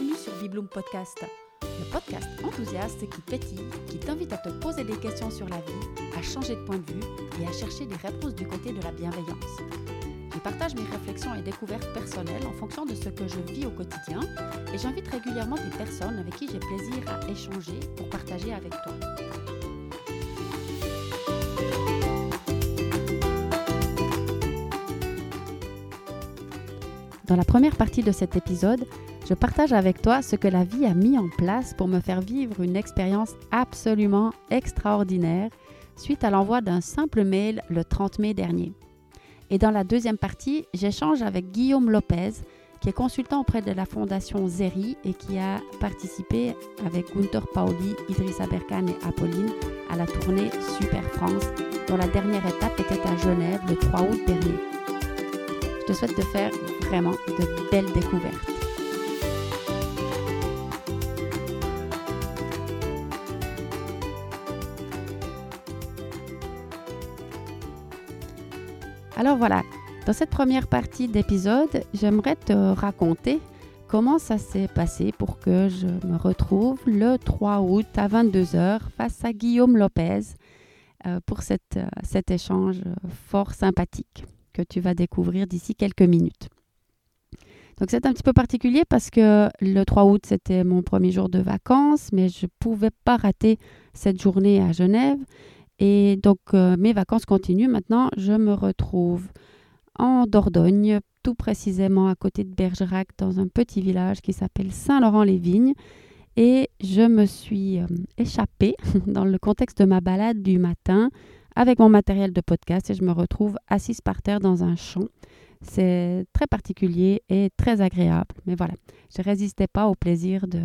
Bienvenue sur Bibloom Podcast, le podcast enthousiaste qui pétille, qui t'invite à te poser des questions sur la vie, à changer de point de vue et à chercher des réponses du côté de la bienveillance. Je partage mes réflexions et découvertes personnelles en fonction de ce que je vis au quotidien et j'invite régulièrement des personnes avec qui j'ai plaisir à échanger pour partager avec toi. Dans la première partie de cet épisode, je partage avec toi ce que la vie a mis en place pour me faire vivre une expérience absolument extraordinaire suite à l'envoi d'un simple mail le 30 mai dernier. Et dans la deuxième partie, j'échange avec Guillaume Lopez, qui est consultant auprès de la fondation Zeri et qui a participé avec Gunther Paoli, Idrissa Berkan et Apolline à la tournée Super France, dont la dernière étape était à Genève le 3 août dernier. Je te souhaite de faire vraiment de belles découvertes. Alors voilà, dans cette première partie d'épisode, j'aimerais te raconter comment ça s'est passé pour que je me retrouve le 3 août à 22h face à Guillaume Lopez euh, pour euh, cet échange fort sympathique que tu vas découvrir d'ici quelques minutes. Donc c'est un petit peu particulier parce que le 3 août, c'était mon premier jour de vacances, mais je ne pouvais pas rater cette journée à Genève. Et donc euh, mes vacances continuent. Maintenant, je me retrouve en Dordogne, tout précisément à côté de Bergerac, dans un petit village qui s'appelle Saint-Laurent-les-Vignes. Et je me suis euh, échappée dans le contexte de ma balade du matin avec mon matériel de podcast et je me retrouve assise par terre dans un champ c'est très particulier et très agréable. Mais voilà, je ne résistais pas au plaisir de,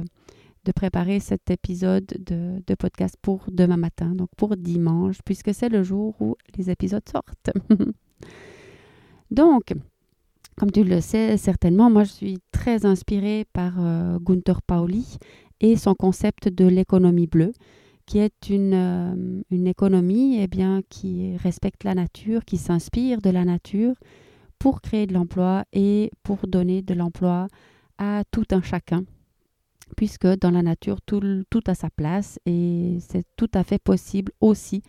de préparer cet épisode de, podcast pour demain matin, donc pour dimanche, puisque c'est le jour où les épisodes sortent. donc, comme tu le sais certainement, moi je suis très inspirée par euh, Gunther Pauli et son concept de l'économie bleue, qui est une, euh, économie eh qui respecte la nature, qui s'inspire de la nature, pour créer de l'emploi et pour donner de l'emploi à tout un chacun, puisque dans la nature, tout, tout a sa place et c'est tout à fait possible aussi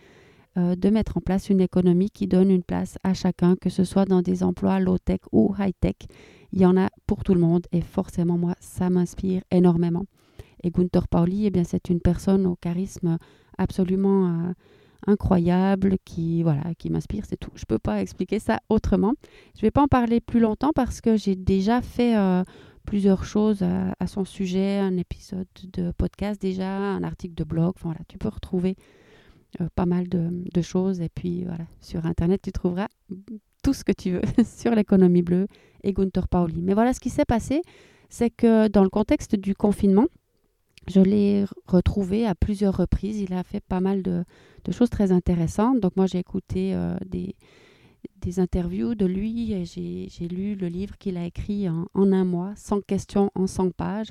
euh, de mettre en place une économie qui donne une place à chacun, que ce soit dans des emplois low-tech ou high-tech. Il y en a pour tout le monde et forcément, moi, ça m'inspire énormément. Et Gunther Pauli, eh c'est une personne au charisme absolument... Euh, incroyable qui voilà qui m'inspire c'est tout je peux pas expliquer ça autrement je vais pas en parler plus longtemps parce que j'ai déjà fait euh, plusieurs choses à, son sujet un épisode de podcast déjà un article de blog enfin, voilà tu peux retrouver euh, pas mal de, choses et puis voilà sur internet tu trouveras tout ce que tu veux sur l'économie bleue et Gunther Pauli mais voilà ce qui s'est passé c'est que dans le contexte du confinement je l'ai retrouvé à plusieurs reprises. Il a fait pas mal de, choses très intéressantes. Donc moi, j'ai écouté euh, des, des, interviews de lui j'ai lu le livre qu'il a écrit en, un mois, 100 questions en 100 pages.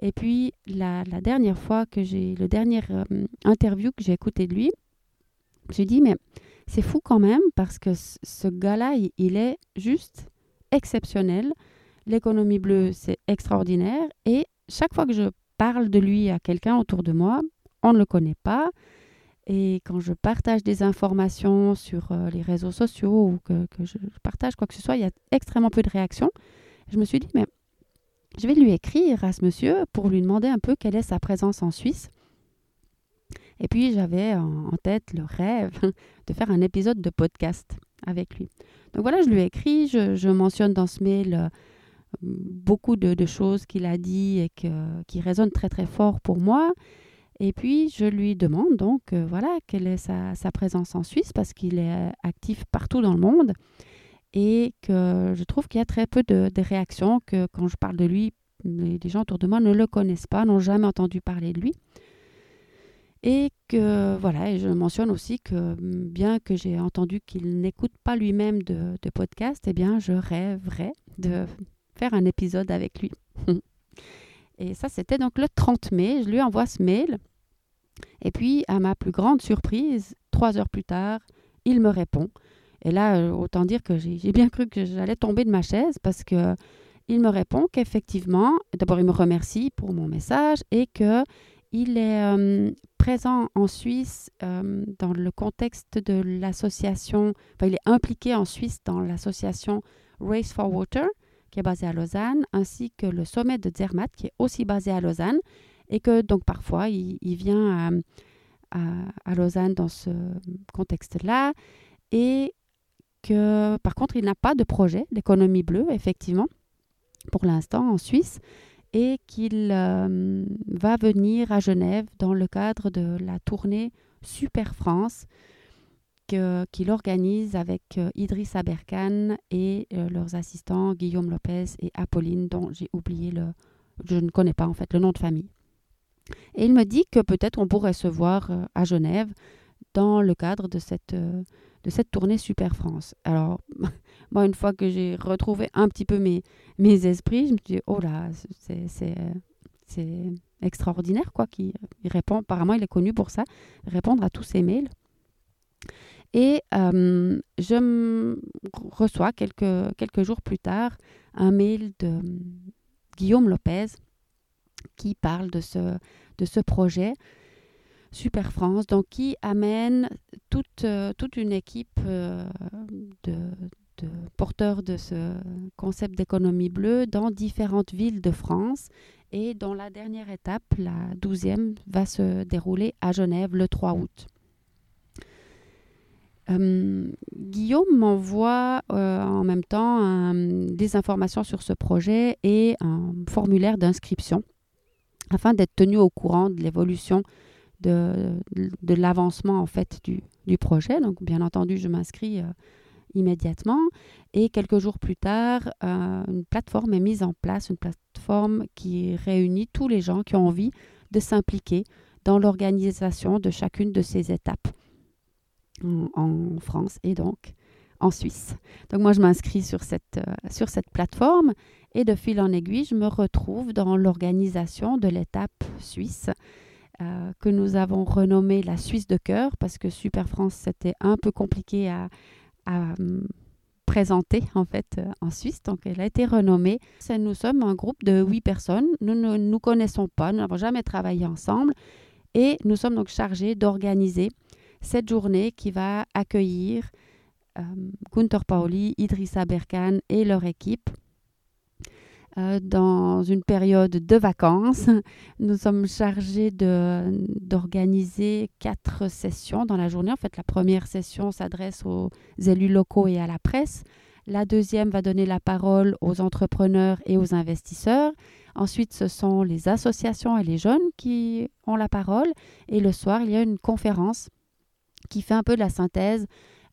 Et puis, la, dernière fois que j'ai, le dernier euh, interview que j'ai écouté de lui, j'ai dit, mais c'est fou quand même parce que ce gars-là, il est juste exceptionnel. L'économie bleue, c'est extraordinaire. Et chaque fois que je parle de lui à quelqu'un autour de moi, on ne le connaît pas. Et quand je partage des informations sur euh, les réseaux sociaux ou que, je partage quoi que ce soit, il y a extrêmement peu de réactions. Je me suis dit, mais je vais lui écrire à ce monsieur pour lui demander un peu quelle est sa présence en Suisse. Et puis j'avais en, tête le rêve de faire un épisode de podcast avec lui. Donc voilà, je lui ai écrit, je, mentionne dans ce mail euh, beaucoup de, choses qu'il a dit et qui résonnent très très fort pour moi. Et puis je lui demande donc euh, voilà quelle est sa, présence en Suisse parce qu'il est actif partout dans le monde et que je trouve qu'il y a très peu de, réactions, que quand je parle de lui, les, gens autour de moi ne le connaissent pas, n'ont jamais entendu parler de lui. Et que voilà, et je mentionne aussi que bien que j'ai entendu qu'il n'écoute pas lui-même de, de podcast, eh bien je rêverais de faire un épisode avec lui. Et ça, c'était donc le 30 mai. Je lui envoie ce mail. Et puis, à ma plus grande surprise, trois heures plus tard, il me répond. Et là, euh, autant dire que j'ai bien cru que j'allais tomber de ma chaise parce que il me répond qu'effectivement, d'abord il me remercie pour mon message et que il est euh, présent en Suisse euh, dans le contexte de l'association, enfin il est impliqué en Suisse dans l'association Race for Water, qui est basée à Lausanne, ainsi que le sommet de Zermatt, qui est aussi basé à Lausanne, et que donc parfois il, vient à, à, Lausanne dans ce contexte-là, et que par contre il n'a pas de projet d'économie bleue, effectivement, pour l'instant en Suisse, et qu'il euh, va venir à Genève dans le cadre de la tournée Super France qu'il organise avec euh, Idriss Aberkan et euh, leurs assistants Guillaume Lopez et Apolline, dont j'ai oublié le... Je ne connais pas en fait le nom de famille. Et il me dit que peut-être on pourrait se voir à Genève dans le cadre de cette, de cette tournée Super France. Alors, moi, une fois que j'ai retrouvé un petit peu mes, mes esprits, je me suis dit, oh là, c'est extraordinaire, quoi, qu'il répond. Apparemment, il est connu pour ça, répondre à tous ses mails. Et euh, je reçois quelques, quelques jours plus tard un mail de Guillaume Lopez qui parle de ce, de ce projet Super France, donc qui amène toute, euh, toute une équipe euh, de, porteurs de ce concept d'économie bleue dans différentes villes de France et dont la dernière étape, la douzième, va se dérouler à Genève le 3 août. Euh, Guillaume m'envoie en même temps des informations sur ce projet et un formulaire d'inscription afin d'être tenu au courant de l'évolution de, l'avancement en fait du, du, projet. Donc bien entendu, je m'inscris euh, immédiatement et quelques jours plus tard, euh, une plateforme est mise en place, une plateforme qui réunit tous les gens qui ont envie de s'impliquer dans l'organisation de chacune de ces étapes en, France et donc en Suisse. Donc moi, je m'inscris sur cette, euh, sur cette plateforme et de fil en aiguille, je me retrouve dans l'organisation de l'étape suisse euh, que nous avons renommé la Suisse de cœur parce que Super France, c'était un peu compliqué à, hum, présenter en fait euh, en Suisse. Donc elle a été renommée. Nous sommes un groupe de huit personnes. Nous ne nous connaissons pas, nous n'avons jamais travaillé ensemble et nous sommes donc chargés d'organiser cette journée qui va accueillir euh, Gunther Pauli, Idrissa Berkan et leur équipe euh, dans une période de vacances. Nous sommes chargés d'organiser quatre sessions dans la journée. En fait, la première session s'adresse aux élus locaux et à la presse. La deuxième va donner la parole aux entrepreneurs et aux investisseurs. Ensuite, ce sont les associations et les jeunes qui ont la parole. Et le soir, il y a une conférence qui fait un peu de la synthèse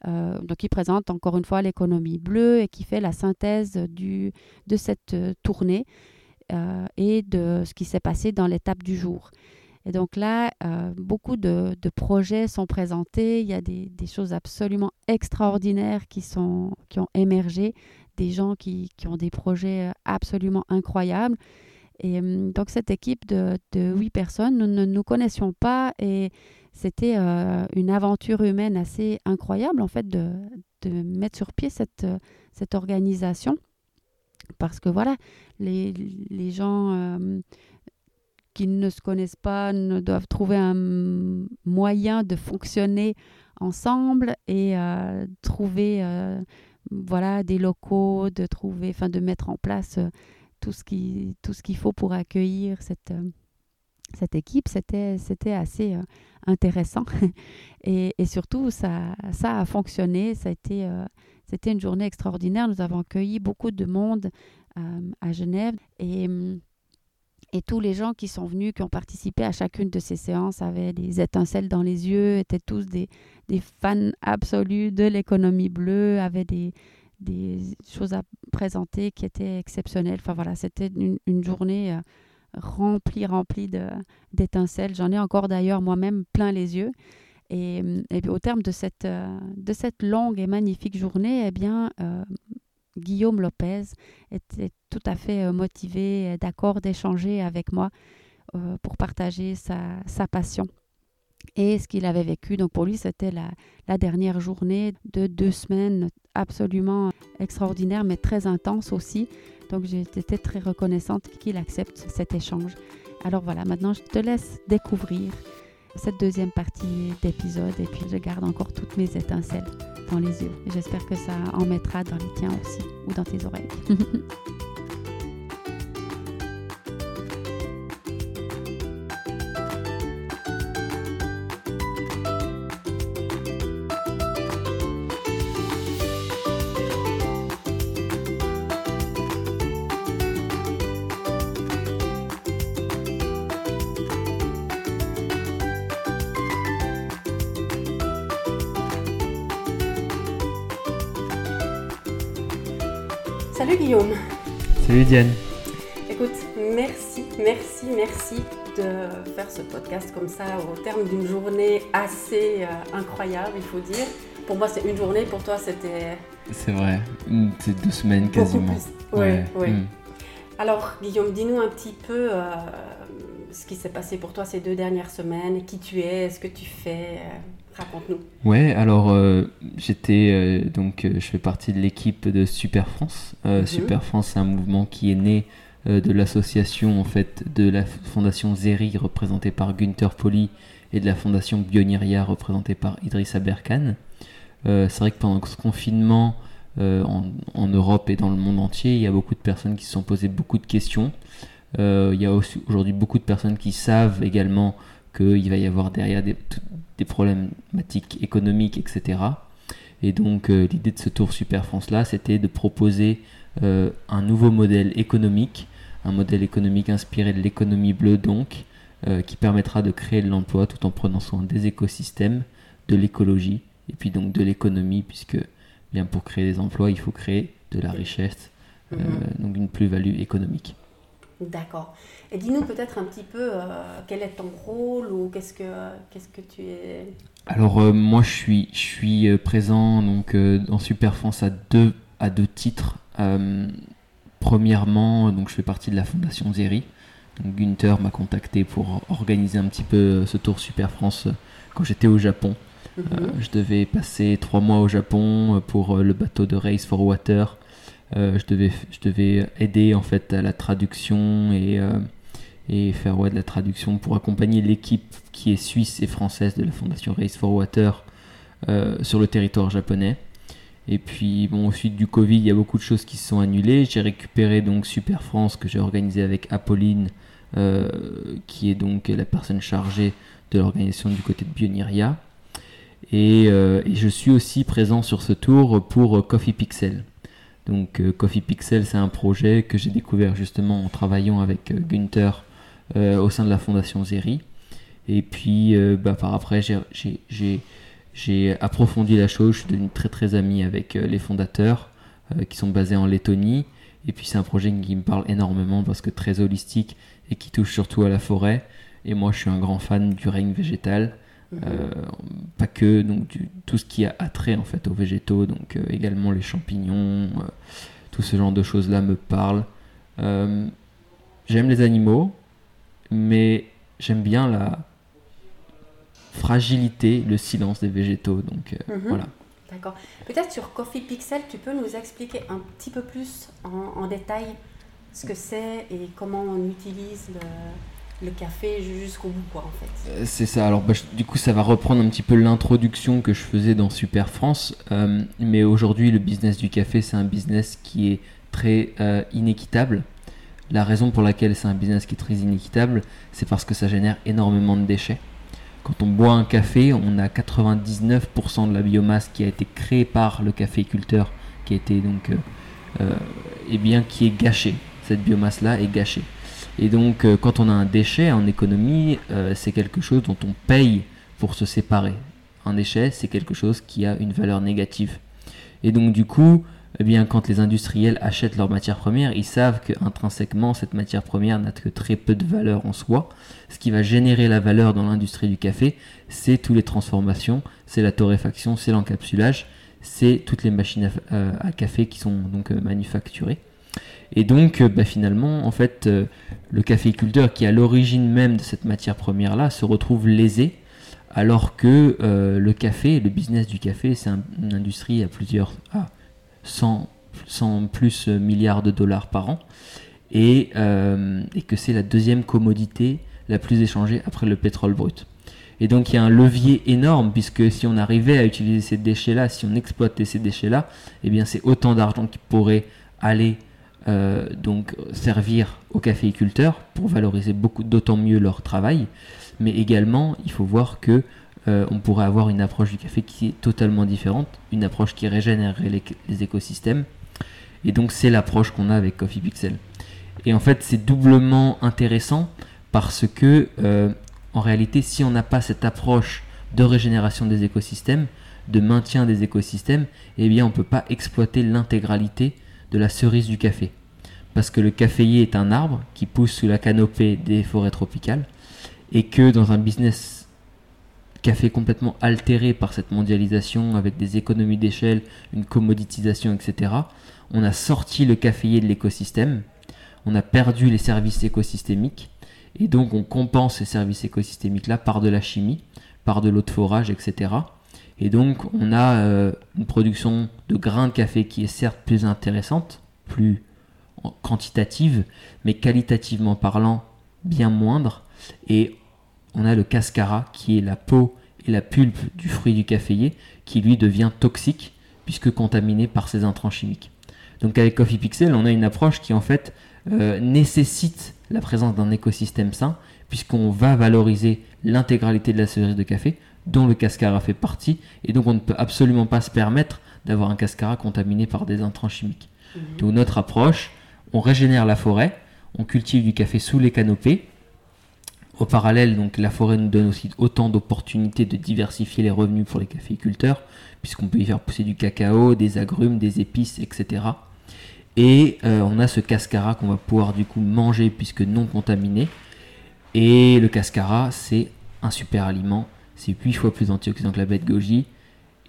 euh, donc, qui présente encore une fois l'économie bleue et qui fait la synthèse du, de cette euh, tournée euh, et de ce qui s'est passé dans l'étape du jour. Et donc là, beaucoup de, projets sont présentés. Il y a des, choses absolument extraordinaires qui, sont, qui ont émergé, des gens qui, qui ont des projets absolument incroyables. Et donc cette équipe de, de huit personnes, nous ne nous connaissions pas et c'était euh, une aventure humaine assez incroyable, en fait, de, mettre sur pied cette, cette organisation. Parce que voilà, les, les gens euh, qui ne se connaissent pas ne doivent trouver un moyen de fonctionner ensemble et trouver voilà, des locaux, de trouver, enfin de mettre en place tout ce qui tout ce qu'il faut pour accueillir cette cette équipe, c'était, c'était assez euh, intéressant. et, et, surtout, ça, ça a fonctionné. Ça a été, euh, c'était une journée extraordinaire. Nous avons accueilli beaucoup de monde euh, à Genève. Et, et tous les gens qui sont venus, qui ont participé à chacune de ces séances, avaient des étincelles dans les yeux, étaient tous des, des fans absolus de l'économie bleue, avaient des, des choses à présenter qui étaient exceptionnelles. Enfin voilà, c'était une, journée rempli, rempli d'étincelles. J'en ai encore d'ailleurs moi-même plein les yeux. Et, au terme de cette, euh, de cette longue et magnifique journée, eh bien, euh, Guillaume Lopez était tout à fait euh, motivé, d'accord d'échanger avec moi pour partager sa, sa, passion et ce qu'il avait vécu. Donc pour lui, c'était la, la, dernière journée de deux semaines absolument extraordinaire, mais très intense aussi. Donc j'étais très reconnaissante qu'il accepte cet échange. Alors voilà, maintenant je te laisse découvrir cette deuxième partie d'épisode et puis je garde encore toutes mes étincelles dans les yeux. J'espère que ça en mettra dans les tiens aussi ou dans tes oreilles. Salut Guillaume. Salut Diane. Écoute, merci, merci, merci de faire ce podcast comme ça au terme d'une journée assez euh, incroyable, il faut dire. Pour moi, c'est une journée, pour toi, c'était. C'est vrai, c'est deux semaines quasiment. Oui, oui. Hmm. Alors, Guillaume, dis-nous un petit peu euh, ce qui s'est passé pour toi ces deux dernières semaines, qui tu es, ce que tu fais? Euh, Raconte-nous. Ouais, alors euh, j'étais euh, donc euh, je fais partie de l'équipe de Super France. Mhm. Super France, c'est un mouvement qui est né de l'association en fait de la fondation Zeri représentée par Günther Poli et de la fondation Bioniria représentée par Idrissa Berkane. c'est vrai que pendant ce confinement en, en, Europe et dans le monde entier, il y a beaucoup de personnes qui se sont posées beaucoup de questions. il y a aujourd'hui beaucoup de personnes qui savent également qu'il va y avoir derrière des, des problématiques économiques, etc. Et donc euh, l'idée de ce Tour Super France là, c'était de proposer euh, un nouveau modèle économique, un modèle économique inspiré de l'économie bleue donc, euh, qui permettra de créer de l'emploi tout en prenant soin des écosystèmes, de l'écologie et puis donc de l'économie, puisque bien pour créer des emplois, il faut créer de la richesse, mhm. donc une plus-value économique. D'accord. Et dis-nous peut-être un petit peu euh, quel est ton rôle ou qu'est-ce que, qu'est-ce que tu es? Alors euh, moi je suis, je suis euh, présent donc, dans Super France à deux, à deux titres. premièrement, donc, je fais partie de la fondation Zeri. Donc, Gunther m'a contacté pour organiser un petit peu ce tour Super France quand j'étais au Japon. Mhm. je devais passer trois mois au Japon pour le bateau de Race for Water euh, je, devais, je devais aider en fait à la traduction et, euh, faire de la traduction pour accompagner l'équipe qui est suisse et française de la fondation Race for Water euh, sur le territoire japonais. Et puis, bon, au suite du Covid, il y a beaucoup de choses qui se sont annulées. J'ai récupéré donc Super France que j'ai organisé avec Apolline, qui est donc la personne chargée de l'organisation du côté de Bioniria. Et, je suis aussi présent sur ce tour pour Coffee Pixel. Donc euh, Coffee Pixel, c'est un projet que j'ai découvert justement en travaillant avec euh, Gunther euh, au sein de la fondation Zeri. Et puis bah, par après, j'ai approfondi la chose, je suis devenu très très ami avec les fondateurs qui sont basés en Lettonie. Et puis c'est un projet qui me parle énormément parce que très holistique et qui touche surtout à la forêt. Et moi je suis un grand fan du règne végétal. Euh, pas que donc tout ce qui a attrait en fait aux végétaux, donc euh, également les champignons, euh, tout ce genre de choses là me parle. j'aime les animaux, mais j'aime bien la fragilité, le silence des végétaux, donc mhm. voilà. D'accord. Peut-être sur Coffee Pixel, tu peux nous expliquer un petit peu plus en, en détail ce que c'est et comment on utilise le, le café jusqu'au bout, quoi, en fait. Euh, c'est ça. Alors, bah, du coup, ça va reprendre un petit peu l'introduction que je faisais dans Super France. Euh, mais aujourd'hui, le business du café, c'est un business qui est très euh, inéquitable. La raison pour laquelle c'est un business qui est très inéquitable, c'est parce que ça génère énormément de déchets. Quand on boit un café, on a 99% de la biomasse qui a été créée par le caféiculteur, qui a été donc, eh bien, qui est gâchée. Cette biomasse-là est gâchée. Et donc, euh, quand on a un déchet en économie, euh, c'est quelque chose dont on paye pour se séparer. Un déchet, c'est quelque chose qui a une valeur négative. Et donc, du coup, eh bien, quand les industriels achètent leur matière première, ils savent qu'intrinsèquement, cette matière première n'a que très peu de valeur en soi. Ce qui va générer la valeur dans l'industrie du café, c'est toutes les transformations, c'est la torréfaction, c'est l'encapsulage, c'est toutes les machines à, euh, café qui sont donc manufacturées. Et donc, euh, bah, finalement, en fait, euh, le caféiculteur qui est à l'origine même de cette matière première-là se retrouve lésé, alors que euh, le café, le business du café, c'est une industrie à plusieurs, à 100 100 plus milliards de dollars par an et, et que c'est la deuxième commodité la plus échangée après le pétrole brut. Et donc il y a un levier énorme puisque si on arrivait à utiliser ces déchets-là, si on exploitait ces déchets-là, eh bien c'est autant d'argent qui pourrait aller euh, donc servir aux caféiculteurs pour valoriser beaucoup d'autant mieux leur travail. Mais également, il faut voir que euh, on pourrait avoir une approche du café qui est totalement différente, une approche qui régénérerait les, écosystèmes. Et donc c'est l'approche qu'on a avec Coffee Pixel. Et en fait, c'est doublement intéressant parce que euh, en réalité, si on n'a pas cette approche de régénération des écosystèmes, de maintien des écosystèmes, eh bien on ne peut pas exploiter l'intégralité de la cerise du café. Parce que le caféier est un arbre qui pousse sous la canopée des forêts tropicales et que dans un business café complètement altéré par cette mondialisation avec des économies d'échelle, une commoditisation, etc., on a sorti le caféier de l'écosystème, on a perdu les services écosystémiques et donc on compense ces services écosystémiques-là par de la chimie, par de l'eau de forage, etc. Et donc on a euh, une production de grains de café qui est certes plus intéressante, plus quantitative, mais qualitativement parlant bien moindre. Et on a le cascara qui est la peau et la pulpe du fruit du caféier qui lui devient toxique puisque contaminé par ces intrants chimiques. Donc avec Coffee Pixel, on a une approche qui en fait euh, nécessite la présence d'un écosystème sain, puisqu'on va valoriser l'intégralité de la cerise de café, dont le cascara fait partie, et donc on ne peut absolument pas se permettre d'avoir un cascara contaminé par des intrants chimiques. Mhm. Donc notre approche, on régénère la forêt, on cultive du café sous les canopées. Au parallèle, donc la forêt nous donne aussi autant d'opportunités de diversifier les revenus pour les caféiculteurs, puisqu'on peut y faire pousser du cacao, des agrumes, des épices, etc. Et euh, on a ce cascara qu'on va pouvoir du coup manger puisque non contaminé. Et le cascara, c'est un super aliment. C'est 8 fois plus antioxydant que la bête goji.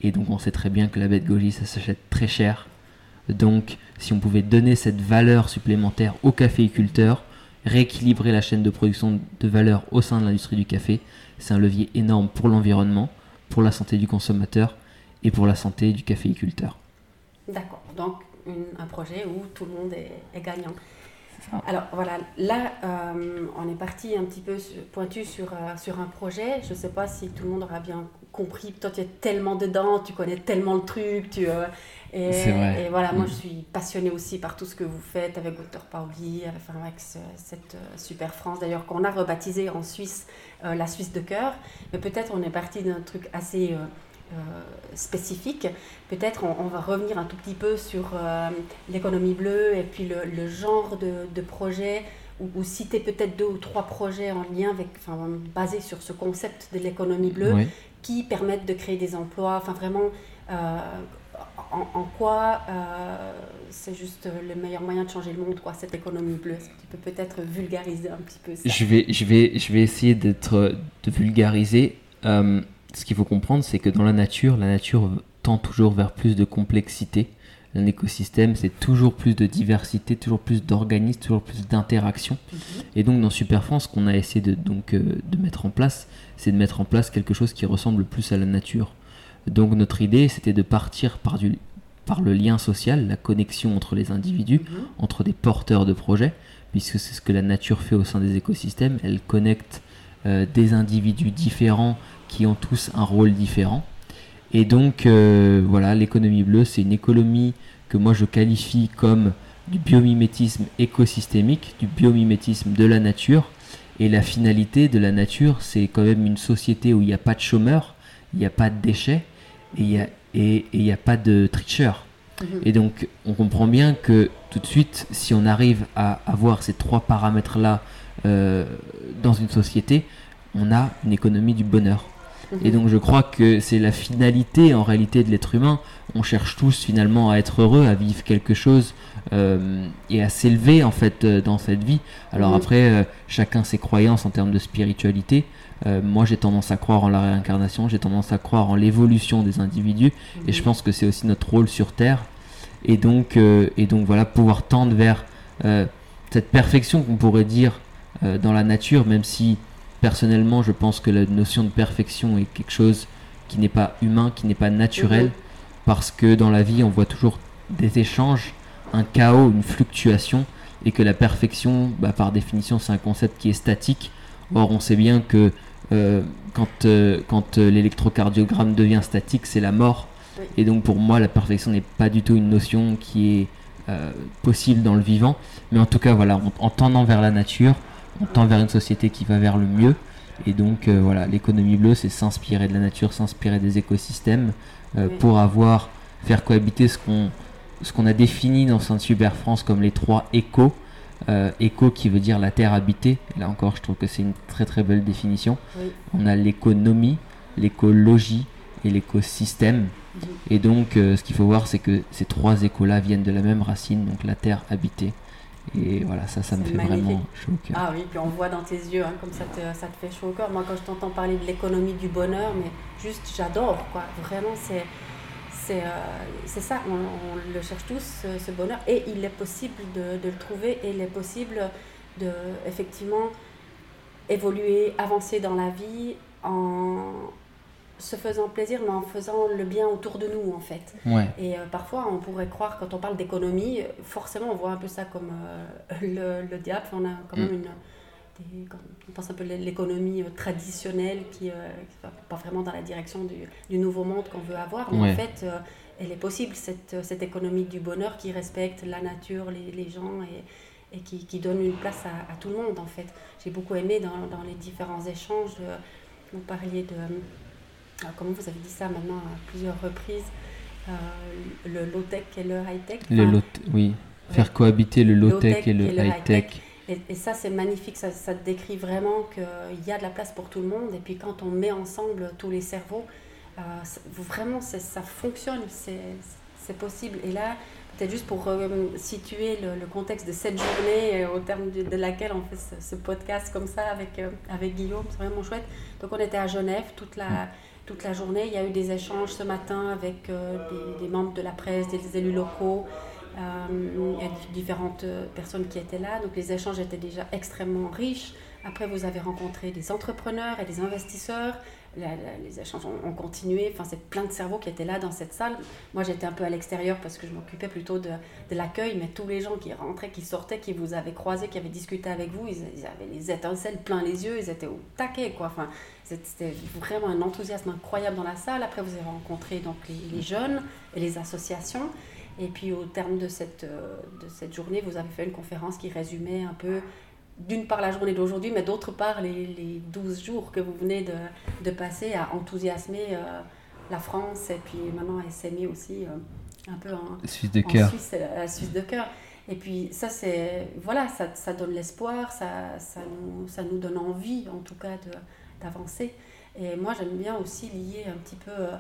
Et donc on sait très bien que la bête goji, ça s'achète très cher. Donc si on pouvait donner cette valeur supplémentaire aux caféiculteurs, rééquilibrer la chaîne de production de valeur au sein de l'industrie du café, c'est un levier énorme pour l'environnement, pour la santé du consommateur et pour la santé du caféiculteur. D'accord. Donc un projet où tout le monde est, gagnant. Alors voilà, là euh, on est parti un petit peu pointu sur, euh, sur un projet. Je ne sais pas si tout le monde aura bien compris. Toi tu es tellement dedans, tu connais tellement le truc. Tu, euh, et, et, voilà, moi mm. je suis passionnée aussi par tout ce que vous faites avec Dr Pauli, avec cette super France d'ailleurs qu'on a rebaptisé en Suisse la Suisse de cœur. Mais peut-être on est parti d'un truc assez euh, spécifique. Peut-être on, va revenir un tout petit peu sur euh, l'économie bleue et puis le, genre de, de projet ou, citer peut-être deux ou trois projets en lien avec, enfin, basés sur ce concept de l'économie bleue qui permettent de créer des emplois. Enfin, vraiment, euh, en, quoi c'est juste le meilleur moyen de changer le monde, quoi, cette économie bleue Est-ce que tu peux peut-être vulgariser un petit peu ça? Je vais, je vais, je vais essayer d'être, de vulgariser ce qu'il faut comprendre, c'est que dans la nature, la nature tend toujours vers plus de complexité. Un écosystème, c'est toujours plus de diversité, toujours plus d'organismes, toujours plus d'interactions. Mhm. Et donc dans Super France, ce qu'on a essayé de, donc, euh, de mettre en place, c'est de mettre en place quelque chose qui ressemble plus à la nature. Donc notre idée, c'était de partir par, du, par le lien social, la connexion entre les individus, mhm. entre des porteurs de projets, puisque c'est ce que la nature fait au sein des écosystèmes. Elle connecte euh, des individus différents qui ont tous un rôle différent. Et donc, euh, voilà, l'économie bleue, c'est une économie que moi je qualifie comme du biomimétisme écosystémique, du biomimétisme de la nature. Et la finalité de la nature, c'est quand même une société où il n'y a pas de chômeurs, il n'y a pas de déchets et il n'y a, et, a pas de tricheurs. Mhm. Et donc, on comprend bien que tout de suite, si on arrive à avoir ces trois paramètres-là euh, dans une société, on a une économie du bonheur. Et donc je crois que c'est la finalité en réalité de l'être humain. On cherche tous finalement à être heureux, à vivre quelque chose euh, et à s'élever en fait euh, dans cette vie. Alors mhm. après, euh, chacun ses croyances en termes de spiritualité. moi j'ai tendance à croire en la réincarnation, j'ai tendance à croire en l'évolution des individus et je mhm. pense que c'est aussi notre rôle sur Terre. Et donc, et donc voilà, pouvoir tendre vers cette perfection qu'on pourrait dire dans la nature, même si personnellement, je pense que la notion de perfection est quelque chose qui n'est pas humain, qui n'est pas naturel, mhm. parce que dans la vie, on voit toujours des échanges un chaos, une fluctuation, et que la perfection, bah, par définition, c'est un concept qui est statique. Or, on sait bien que euh, quand, euh, quand euh, l'électrocardiogramme devient statique, c'est la mort. Et donc, pour moi, la perfection n'est pas du tout une notion qui est possible dans le vivant. Mais en tout cas, voilà, en tendant vers la nature, on tend vers une société qui va vers le mieux. Et donc, voilà, l'économie bleue, c'est s'inspirer de la nature, s'inspirer des écosystèmes pour avoir, faire cohabiter ce qu'on ce qu'on a défini dans Sainte Super France comme les trois échos. Euh, écho qui veut dire la terre habitée. Là encore, je trouve que c'est une très très belle définition. On a l'économie, l'écologie et l'écosystème. Et donc, euh, ce qu'il faut voir, c'est que ces trois échos-là viennent de la même racine, donc la terre habitée. Et voilà, ça, ça me fait vraiment chaud au cœur. Ah oui, puis on voit dans tes yeux, hein, comme ça te, ça te fait chaud au cœur. Moi, quand je t'entends parler de l'économie du bonheur, mais juste, j'adore, quoi. Vraiment, c'est euh, ça, on, le cherche tous, ce, bonheur, et il est possible de, le trouver, et il est possible de, effectivement, évoluer, avancer dans la vie en se faisant plaisir, mais en faisant le bien autour de nous, en fait. Et euh, parfois, on pourrait croire, quand on parle d'économie, forcément, on voit un peu ça comme euh, le, diable, on a quand même mm. une on pense un peu l'économie euh, traditionnelle qui euh, va pas vraiment dans la direction du, nouveau monde qu'on veut avoir, mais en fait, euh, elle est possible, cette, cette économie du bonheur qui respecte la nature, les, les gens et, et qui, qui, donne une place à, à, tout le monde, en fait. J'ai beaucoup aimé dans, dans, les différents échanges, vous parliez de, comment vous avez dit ça maintenant à plusieurs reprises, le low-tech et le high-tech? oui, faire cohabiter le low-tech et le high-tech. Et, ça, c'est magnifique, ça, ça, décrit vraiment qu'il y a de la place pour tout le monde. Et puis quand on met ensemble tous les cerveaux, euh, vraiment, ça fonctionne, c'est possible. Et là, peut-être juste pour euh, situer le, contexte de cette journée euh, au terme de, laquelle on fait ce, podcast comme ça avec, avec Guillaume, c'est vraiment chouette. Donc on était à Genève toute la, toute la journée. Il y a eu des échanges ce matin avec des, des, membres de la presse, des élus locaux. Euh, a différentes euh, personnes qui étaient là, donc les échanges étaient déjà extrêmement riches. Après, vous avez rencontré des entrepreneurs et des investisseurs. Les échanges ont, continué. Enfin, c'est plein de cerveaux qui étaient là dans cette salle. Moi, j'étais un peu à l'extérieur parce que je m'occupais plutôt de, de l'accueil, mais tous les gens qui rentraient, qui sortaient, qui vous avaient croisé, qui avaient discuté avec vous, ils, avaient les étincelles plein les yeux, ils étaient au taquet, quoi. Enfin, c'était vraiment un enthousiasme incroyable dans la salle. Après, vous avez rencontré donc les, les jeunes et les associations. Et puis au terme de cette, euh, de cette journée, vous avez fait une conférence qui résumait un peu, d'une part la journée d'aujourd'hui, mais d'autre part les, les 12 jours que vous venez de, de passer à enthousiasmer euh, la France et puis maintenant à SMI aussi, euh, un peu en, Suisse de cœur. Suisse, Suisse de cœur. Et puis ça, c'est voilà, ça, ça donne l'espoir, ça, ça, nous, ça nous donne envie en tout cas d'avancer. Et moi, j'aime bien aussi lier un petit peu euh,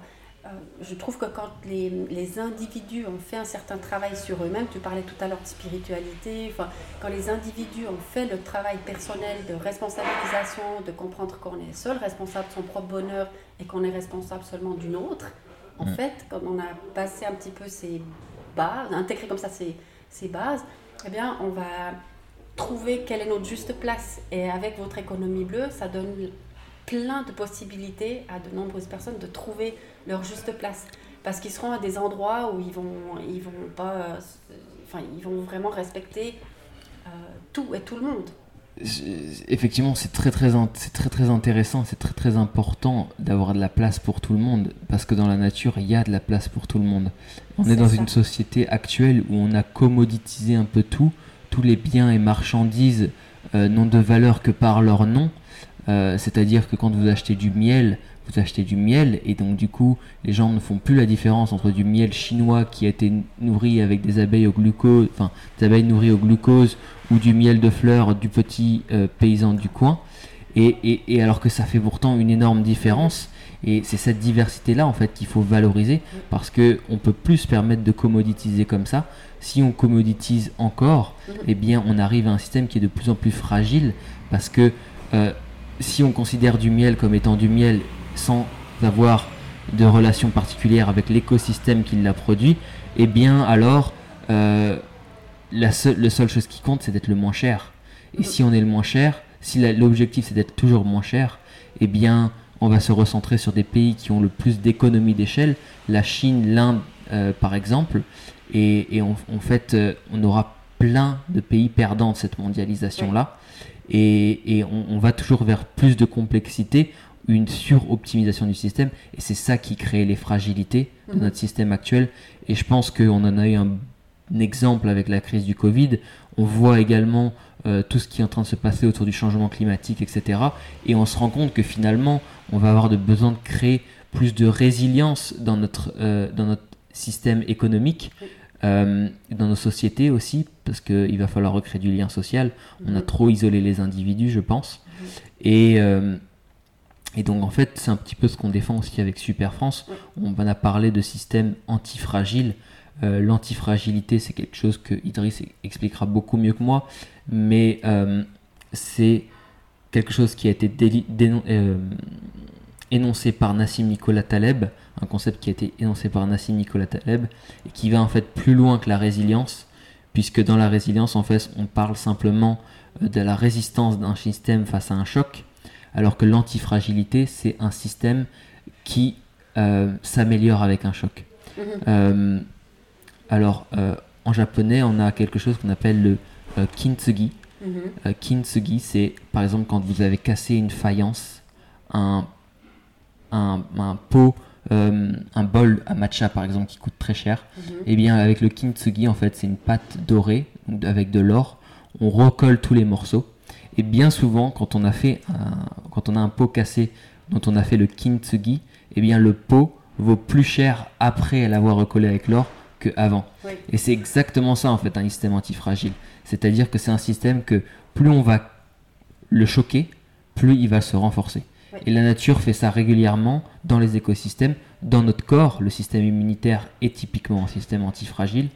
je trouve que quand les, les, individus ont fait un certain travail sur eux-mêmes, tu parlais tout à l'heure de spiritualité, enfin, quand les individus ont fait le travail personnel de responsabilisation, de comprendre qu'on est seul responsable de son propre bonheur et qu'on est responsable seulement d'une autre, en mm. fait, quand on a passé un petit peu ces bases, intégré comme ça ces, ces bases, eh bien, on va trouver quelle est notre juste place. Et avec votre économie bleue, ça donne plein de possibilités à de nombreuses personnes de trouver leur juste place. Parce qu'ils seront à des endroits où ils vont, ils vont pas, enfin, ils vont vraiment respecter euh, tout et tout le monde. Effectivement, c'est très très, c'est très très intéressant, c'est très très important d'avoir de la place pour tout le monde, parce que dans la nature, il y a de la place pour tout le monde. On est, dans une société actuelle où on a commoditisé un peu tout, tous les biens et marchandises euh, n'ont de valeur que par leur nom. Euh, c'est-à-dire que quand vous achetez du miel, vous achetez du miel et donc du coup les gens ne font plus la différence entre du miel chinois qui a été nourri avec des abeilles au glucose, enfin des abeilles nourries au glucose ou du miel de fleurs du petit euh, paysan du coin. Et, et, alors que ça fait pourtant une énorme différence. Et c'est cette diversité-là en fait qu'il faut valoriser parce que on peut plus se permettre de commoditiser comme ça. Si on commoditise encore, eh bien on arrive à un système qui est de plus en plus fragile parce que euh, si on considère du miel comme étant du miel sans avoir de relation particulière avec l'écosystème qui l'a produit, eh bien alors euh, la, seule, chose qui compte c'est d'être le moins cher. Et si on est le moins cher, si l'objectif c'est d'être toujours moins cher, eh bien on va se recentrer sur des pays qui ont le plus d'économies d'échelle, la Chine, l'Inde euh, par exemple, Et, en, fait, on aura plein de pays perdants de cette mondialisation-là. Et, on, va toujours vers plus de complexité, une suroptimisation du système. Et c'est ça qui crée les fragilités de mhm. notre système actuel. Et je pense qu'on en a eu un, exemple avec la crise du Covid. On voit également euh, tout ce qui est en train de se passer autour du changement climatique, etc. Et on se rend compte que finalement, on va avoir de besoin de créer plus de résilience dans notre, euh, dans notre système économique. Euh, dans nos sociétés aussi, parce qu'il va falloir recréer du lien social. On a mhm. trop isolé les individus, je pense. Mhm. Et, euh, et donc, en fait, c'est un petit peu ce qu'on défend aussi avec Super France. On a parlé de système antifragile. Euh, L'antifragilité, c'est quelque chose que Idriss expliquera beaucoup mieux que moi, mais euh, c'est quelque chose qui a été énoncé par Nassim Nicolas Taleb un concept qui a été énoncé par Nassim Nicolas Taleb et qui va en fait plus loin que la résilience, puisque dans la résilience, en fait, on parle simplement euh, de la résistance d'un système face à un choc, alors que l'antifragilité, c'est un système qui euh, s'améliore avec un choc. Mhm. Euh, alors, en japonais, on a quelque chose qu'on appelle le kintsugi. Mhm. kintsugi, c'est par exemple quand vous avez cassé une faïence, un, un, un pot euh, un bol à matcha par exemple qui coûte très cher, et mhm. eh bien avec le kintsugi en fait c'est une pâte dorée avec de l'or, on recolle tous les morceaux et bien souvent quand on a fait un, quand on a un pot cassé dont on a fait le kintsugi, eh bien le pot vaut plus cher après l'avoir recollé avec l'or que avant. Et c'est exactement ça en fait un système antifragile. C'est-à-dire que c'est un système que plus on va le choquer, plus il va se renforcer. Et la nature fait ça régulièrement dans les écosystèmes. Dans notre corps, le système immunitaire est typiquement un système antifragile.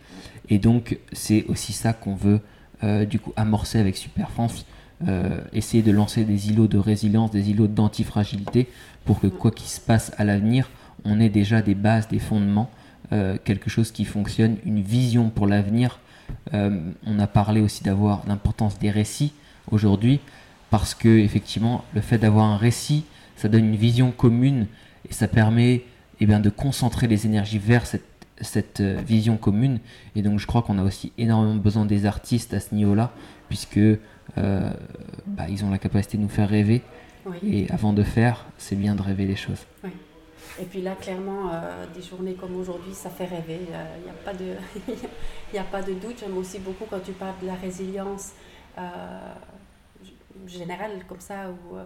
Et donc, c'est aussi ça qu'on veut euh, du coup amorcer avec Super France. Euh, essayer de lancer des îlots de résilience, des îlots d'antifragilité pour que quoi qu'il se passe à l'avenir, on ait déjà des bases, des fondements, euh, quelque chose qui fonctionne, une vision pour l'avenir. on a parlé aussi d'avoir l'importance des récits aujourd'hui parce que effectivement le fait d'avoir un récit ça donne une vision commune et ça permet eh bien, de concentrer les énergies vers cette, euh, vision commune et donc je crois qu'on a aussi énormément besoin des artistes à ce niveau là puisque euh, bah, ils ont la capacité de nous faire rêver et avant de faire c'est bien de rêver les choses oui. Et puis là, clairement, euh, des journées comme aujourd'hui, ça fait rêver. Il n'y a, pas de, a pas de doute. J'aime aussi beaucoup quand tu parles de la résilience générale comme ça, euh,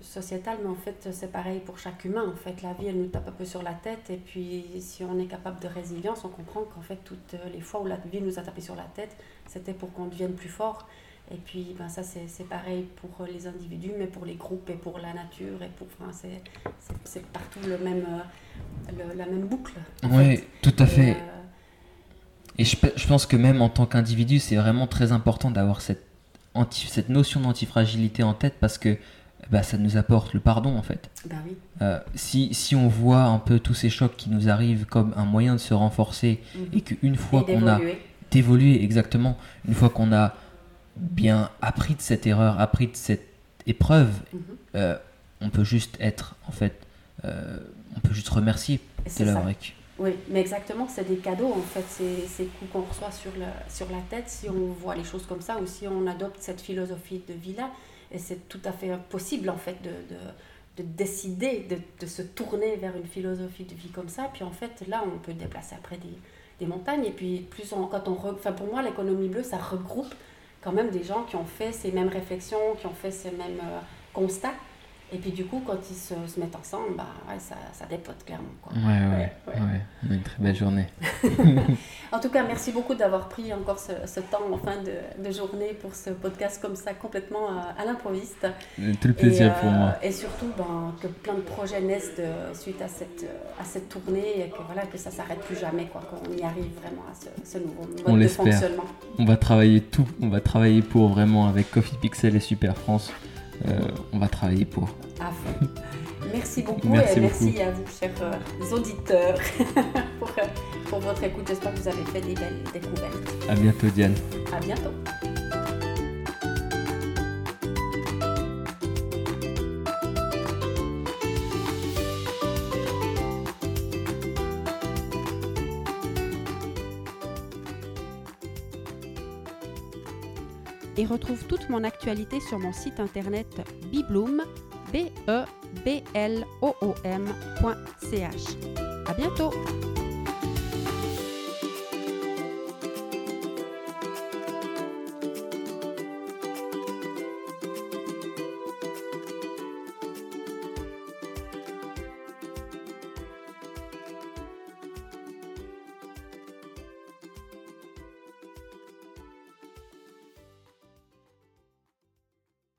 sociétale, mais en fait, c'est pareil pour chaque humain. En fait, la vie, elle nous tape un peu sur la tête. Et puis, si on est capable de résilience, on comprend qu'en fait, toutes les fois où la vie nous a tapé sur la tête, c'était pour qu'on devienne plus fort. Et puis, ben, ça, c'est pareil pour les individus, mais pour les groupes et pour la nature. Et pour, enfin, c'est partout le même, euh, la même boucle. Oui, tout à fait. Euh, et je, je, pense que même en tant qu'individu, c'est vraiment très important d'avoir cette cette notion d'antifragilité en tête parce que bah, ça nous apporte le pardon en fait. Bah oui. Euh, si, si, on voit un peu tous ces chocs qui nous arrivent comme un moyen de se renforcer mhm. et qu'une fois qu'on a d'évoluer exactement, une fois qu'on a bien appris de cette erreur, appris de cette épreuve, mhm. euh, on peut juste être en fait, euh, on peut juste remercier vécu. Oui, mais exactement, c'est des cadeaux en fait, c'est ces coups qu'on reçoit sur, le, sur la tête si on voit les choses comme ça ou si on adopte cette philosophie de vie-là. Et c'est tout à fait possible en fait de, de, de décider de, de, se tourner vers une philosophie de vie comme ça. Puis en fait, là, on peut déplacer après des, des montagnes. Et puis, plus on, quand on. Enfin, pour moi, l'économie bleue, ça regroupe quand même des gens qui ont fait ces mêmes réflexions, qui ont fait ces mêmes euh, constats. Et puis du coup, quand ils se, se mettent ensemble, bah, ouais, ça, ça, dépote clairement. Quoi. Ouais, ouais, ouais, ouais. On a une très belle journée. en tout cas, merci beaucoup d'avoir pris encore ce, ce, temps en fin de, de, journée pour ce podcast comme ça, complètement euh, à l'improviste. Tout le plaisir pour moi. Euh, et surtout, ben, que plein de projets naissent de, suite à cette, à cette tournée et que, voilà, que ça ne s'arrête plus jamais, quoi, qu'on y arrive vraiment à ce, ce nouveau mode on de fonctionnement. On va travailler tout, on va travailler pour vraiment avec Coffee Pixel et Super France euh, on va travailler pour. À fond. Merci beaucoup et merci à vous, chers euh, auditeurs, pour, euh, pour votre écoute. J'espère que vous avez fait des belles découvertes. À bientôt, Diane. À bientôt. Et retrouve toute mon actualité sur mon site internet bibloom, b e b l o o m.ch. À bientôt.